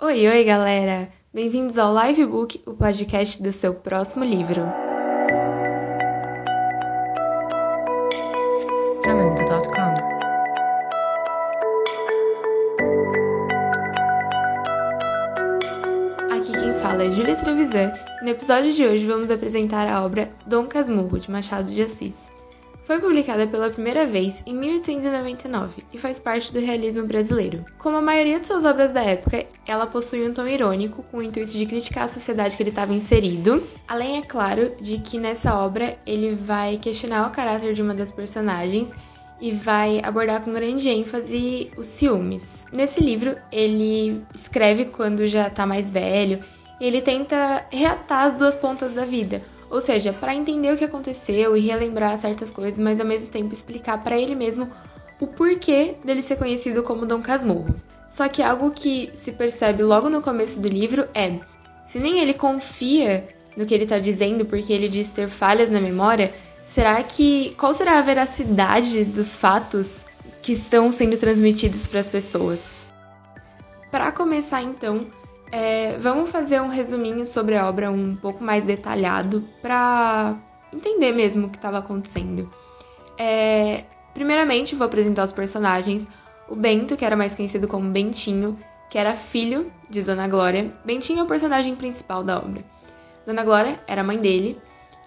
Oi, oi, galera! Bem-vindos ao Livebook, o podcast do seu próximo livro. Jamendo.com Aqui quem fala é Júlia Trevisan e no episódio de hoje vamos apresentar a obra Dom Casmurro, de Machado de Assis. Foi publicada pela primeira vez em 1899 e faz parte do realismo brasileiro. Como a maioria de suas obras da época, ela possui um tom irônico, com o intuito de criticar a sociedade que ele estava inserido, além, é claro, de que nessa obra ele vai questionar o caráter de uma das personagens e vai abordar com grande ênfase os ciúmes. Nesse livro, ele escreve quando já está mais velho e ele tenta reatar as duas pontas da vida ou seja, para entender o que aconteceu e relembrar certas coisas, mas ao mesmo tempo explicar para ele mesmo o porquê dele ser conhecido como Dom Casmurro. Só que algo que se percebe logo no começo do livro é: se nem ele confia no que ele está dizendo porque ele diz ter falhas na memória, será que qual será a veracidade dos fatos que estão sendo transmitidos para as pessoas? Para começar então, é, vamos fazer um resuminho sobre a obra um pouco mais detalhado para entender mesmo o que estava acontecendo. É, primeiramente, vou apresentar os personagens. O Bento, que era mais conhecido como Bentinho, que era filho de Dona Glória. Bentinho é o personagem principal da obra. Dona Glória era a mãe dele.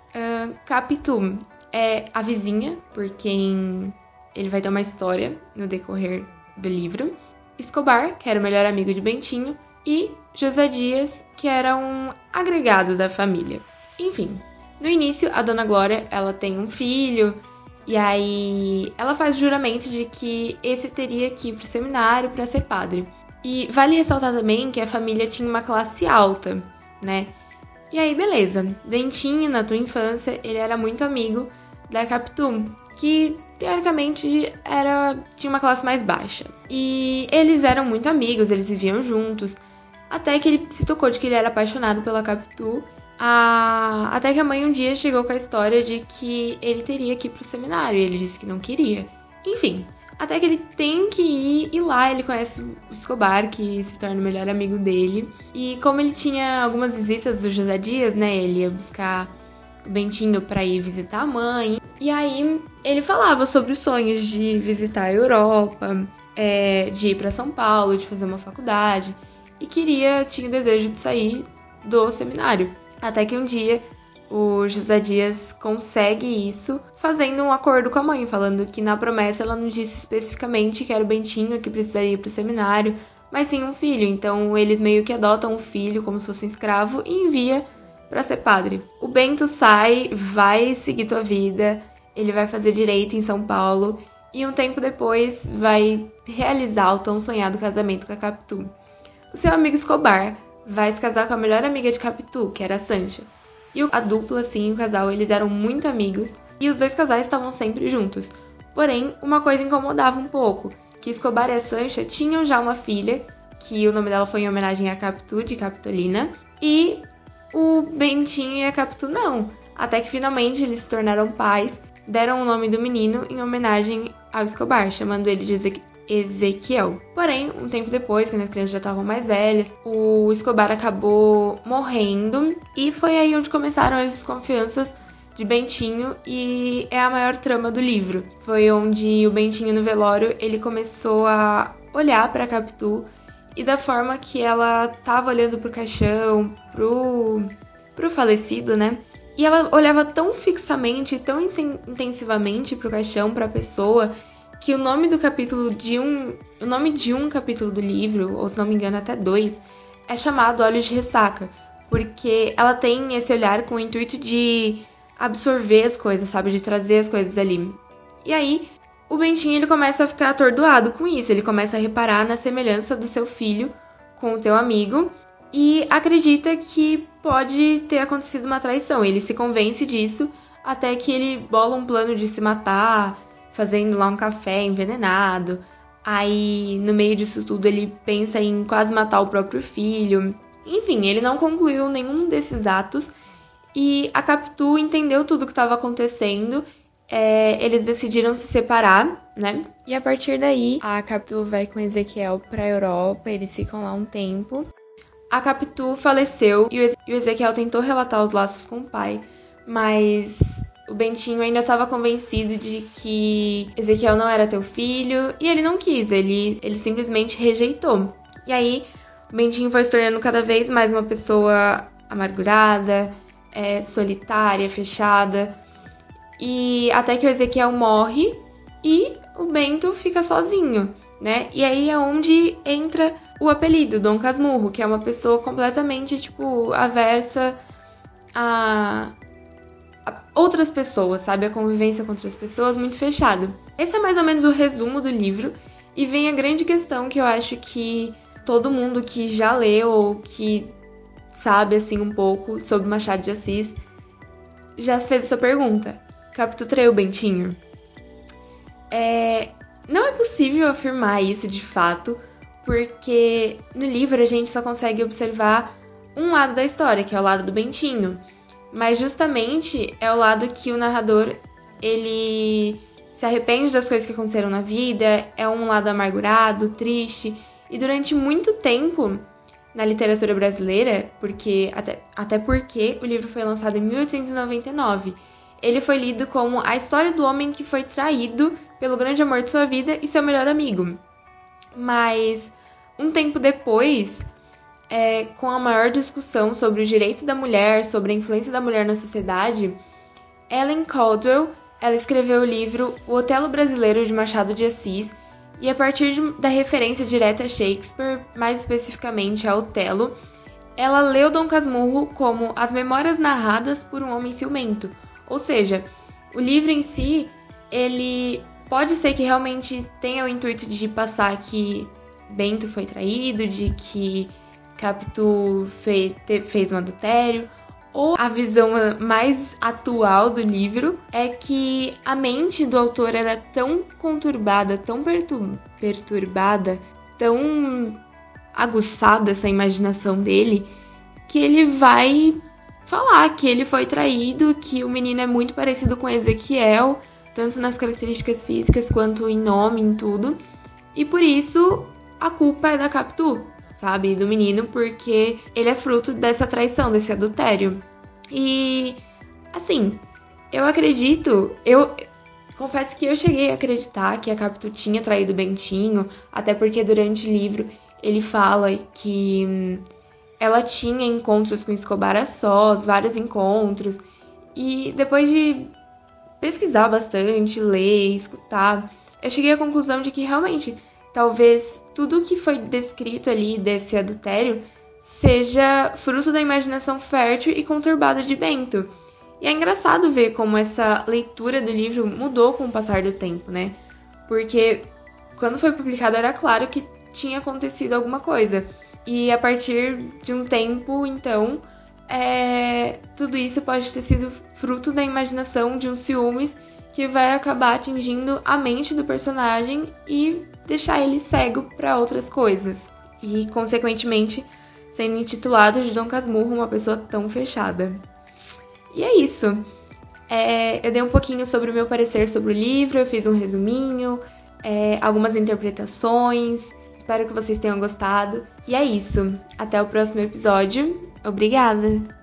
Uh, Capitu é a vizinha, por quem ele vai ter uma história no decorrer do livro. Escobar, que era o melhor amigo de Bentinho e José Dias, que era um agregado da família. Enfim, no início a Dona Glória, ela tem um filho e aí ela faz o juramento de que esse teria que ir pro seminário para ser padre. E vale ressaltar também que a família tinha uma classe alta, né? E aí, beleza. Dentinho, na tua infância, ele era muito amigo da Capitu, que teoricamente era tinha uma classe mais baixa. E eles eram muito amigos, eles viviam juntos, até que ele se tocou de que ele era apaixonado pela Capitu. A... Até que a mãe um dia chegou com a história de que ele teria que ir pro seminário e ele disse que não queria. Enfim, até que ele tem que ir e lá ele conhece o Escobar, que se torna o melhor amigo dele. E como ele tinha algumas visitas do José Dias, né? Ele ia buscar Bentinho para ir visitar a mãe. E aí ele falava sobre os sonhos de visitar a Europa, é, de ir para São Paulo, de fazer uma faculdade e queria, tinha o desejo de sair do seminário. Até que um dia o José Dias consegue isso fazendo um acordo com a mãe, falando que na promessa ela não disse especificamente que era o Bentinho que precisaria ir para o seminário, mas sim um filho. Então eles meio que adotam um filho como se fosse um escravo e envia para ser padre. O Bento sai, vai seguir tua vida, ele vai fazer direito em São Paulo e um tempo depois vai realizar o tão sonhado casamento com a Capitu. O seu amigo Escobar vai se casar com a melhor amiga de Capitu, que era a Sancha. E a dupla, assim, o casal, eles eram muito amigos e os dois casais estavam sempre juntos. Porém, uma coisa incomodava um pouco, que Escobar e a Sancha tinham já uma filha, que o nome dela foi em homenagem a Capitu, de Capitolina, e o Bentinho e a Capitu não. Até que finalmente eles se tornaram pais, deram o nome do menino em homenagem ao Escobar, chamando ele de Ezequiel. Porém, um tempo depois, quando as crianças já estavam mais velhas, o Escobar acabou morrendo e foi aí onde começaram as desconfianças de Bentinho e é a maior trama do livro. Foi onde o Bentinho no velório ele começou a olhar para Capitu e da forma que ela estava olhando pro caixão, pro pro falecido, né? E ela olhava tão fixamente, tão intensivamente pro caixão, para a pessoa, que o nome do capítulo de um. O nome de um capítulo do livro, ou se não me engano, até dois, é chamado Olhos de Ressaca. Porque ela tem esse olhar com o intuito de absorver as coisas, sabe? De trazer as coisas ali. E aí, o Bentinho ele começa a ficar atordoado com isso. Ele começa a reparar na semelhança do seu filho com o teu amigo e acredita que pode ter acontecido uma traição. Ele se convence disso até que ele bola um plano de se matar fazendo lá um café envenenado. Aí, no meio disso tudo, ele pensa em quase matar o próprio filho. Enfim, ele não concluiu nenhum desses atos e a Capitu entendeu tudo o que estava acontecendo. É, eles decidiram se separar, né? E a partir daí, a Capitu vai com Ezequiel para a Europa, eles ficam lá um tempo. a Capitu faleceu e o Ezequiel tentou relatar os laços com o pai, mas o Bentinho ainda estava convencido de que Ezequiel não era teu filho e ele não quis, ele, ele simplesmente rejeitou. E aí, o Bentinho foi se tornando cada vez mais uma pessoa amargurada, é, solitária, fechada. E até que o Ezequiel morre e o Bento fica sozinho, né? E aí é onde entra o apelido, Dom Casmurro, que é uma pessoa completamente, tipo, aversa a, outras pessoas, sabe? A convivência com outras pessoas, muito fechado. Esse é mais ou menos o resumo do livro. E vem a grande questão que eu acho que todo mundo que já leu ou que sabe, assim, um pouco sobre Machado de Assis já se fez essa pergunta. Capturei o Bentinho? É, não é possível afirmar isso de fato, porque no livro a gente só consegue observar um lado da história, que é o lado do Bentinho. Mas justamente é o lado que o narrador ele se arrepende das coisas que aconteceram na vida, é um lado amargurado, triste, e durante muito tempo na literatura brasileira, porque até, até porque o livro foi lançado em 1899. Ele foi lido como a história do homem que foi traído pelo grande amor de sua vida e seu melhor amigo. Mas um tempo depois, é, com a maior discussão sobre o direito da mulher, sobre a influência da mulher na sociedade, Ellen Caldwell ela escreveu o livro O Otelo Brasileiro de Machado de Assis, e a partir de, da referência direta a Shakespeare, mais especificamente a Otelo, ela leu Dom Casmurro como as memórias narradas por um homem ciumento. Ou seja, o livro em si, ele pode ser que realmente tenha o intuito de passar que Bento foi traído, de que Capitu fez, um adultério, ou a visão mais atual do livro é que a mente do autor era tão conturbada, tão perturbada, tão aguçada essa imaginação dele, que ele vai falar que ele foi traído, que o menino é muito parecido com Ezequiel, tanto nas características físicas quanto em nome, em tudo. E por isso a culpa é da Capitu, sabe? Do menino, porque ele é fruto dessa traição, desse adultério. E, assim, eu acredito, eu confesso que eu cheguei a acreditar que a Capitu tinha traído Bentinho, até porque durante o livro ele fala que hum, ela tinha encontros com Escobar a sós, vários encontros, e depois de pesquisar bastante, ler, escutar, eu cheguei à conclusão de que realmente talvez tudo que foi descrito ali desse adultério seja fruto da imaginação fértil e conturbada de Bento. E é engraçado ver como essa leitura do livro mudou com o passar do tempo, né? Porque quando foi publicado era claro que tinha acontecido alguma coisa. E a partir de um tempo, então, é... tudo isso pode ter sido fruto da imaginação de um ciúmes que vai acabar atingindo a mente do personagem e deixar ele cego para outras coisas. E, consequentemente, sendo intitulado de Dom Casmurro uma pessoa tão fechada. E é isso. É, eu dei um pouquinho sobre o meu parecer sobre o livro, eu fiz um resuminho, é, algumas interpretações. Espero que vocês tenham gostado. E é isso. Até o próximo episódio. Obrigada!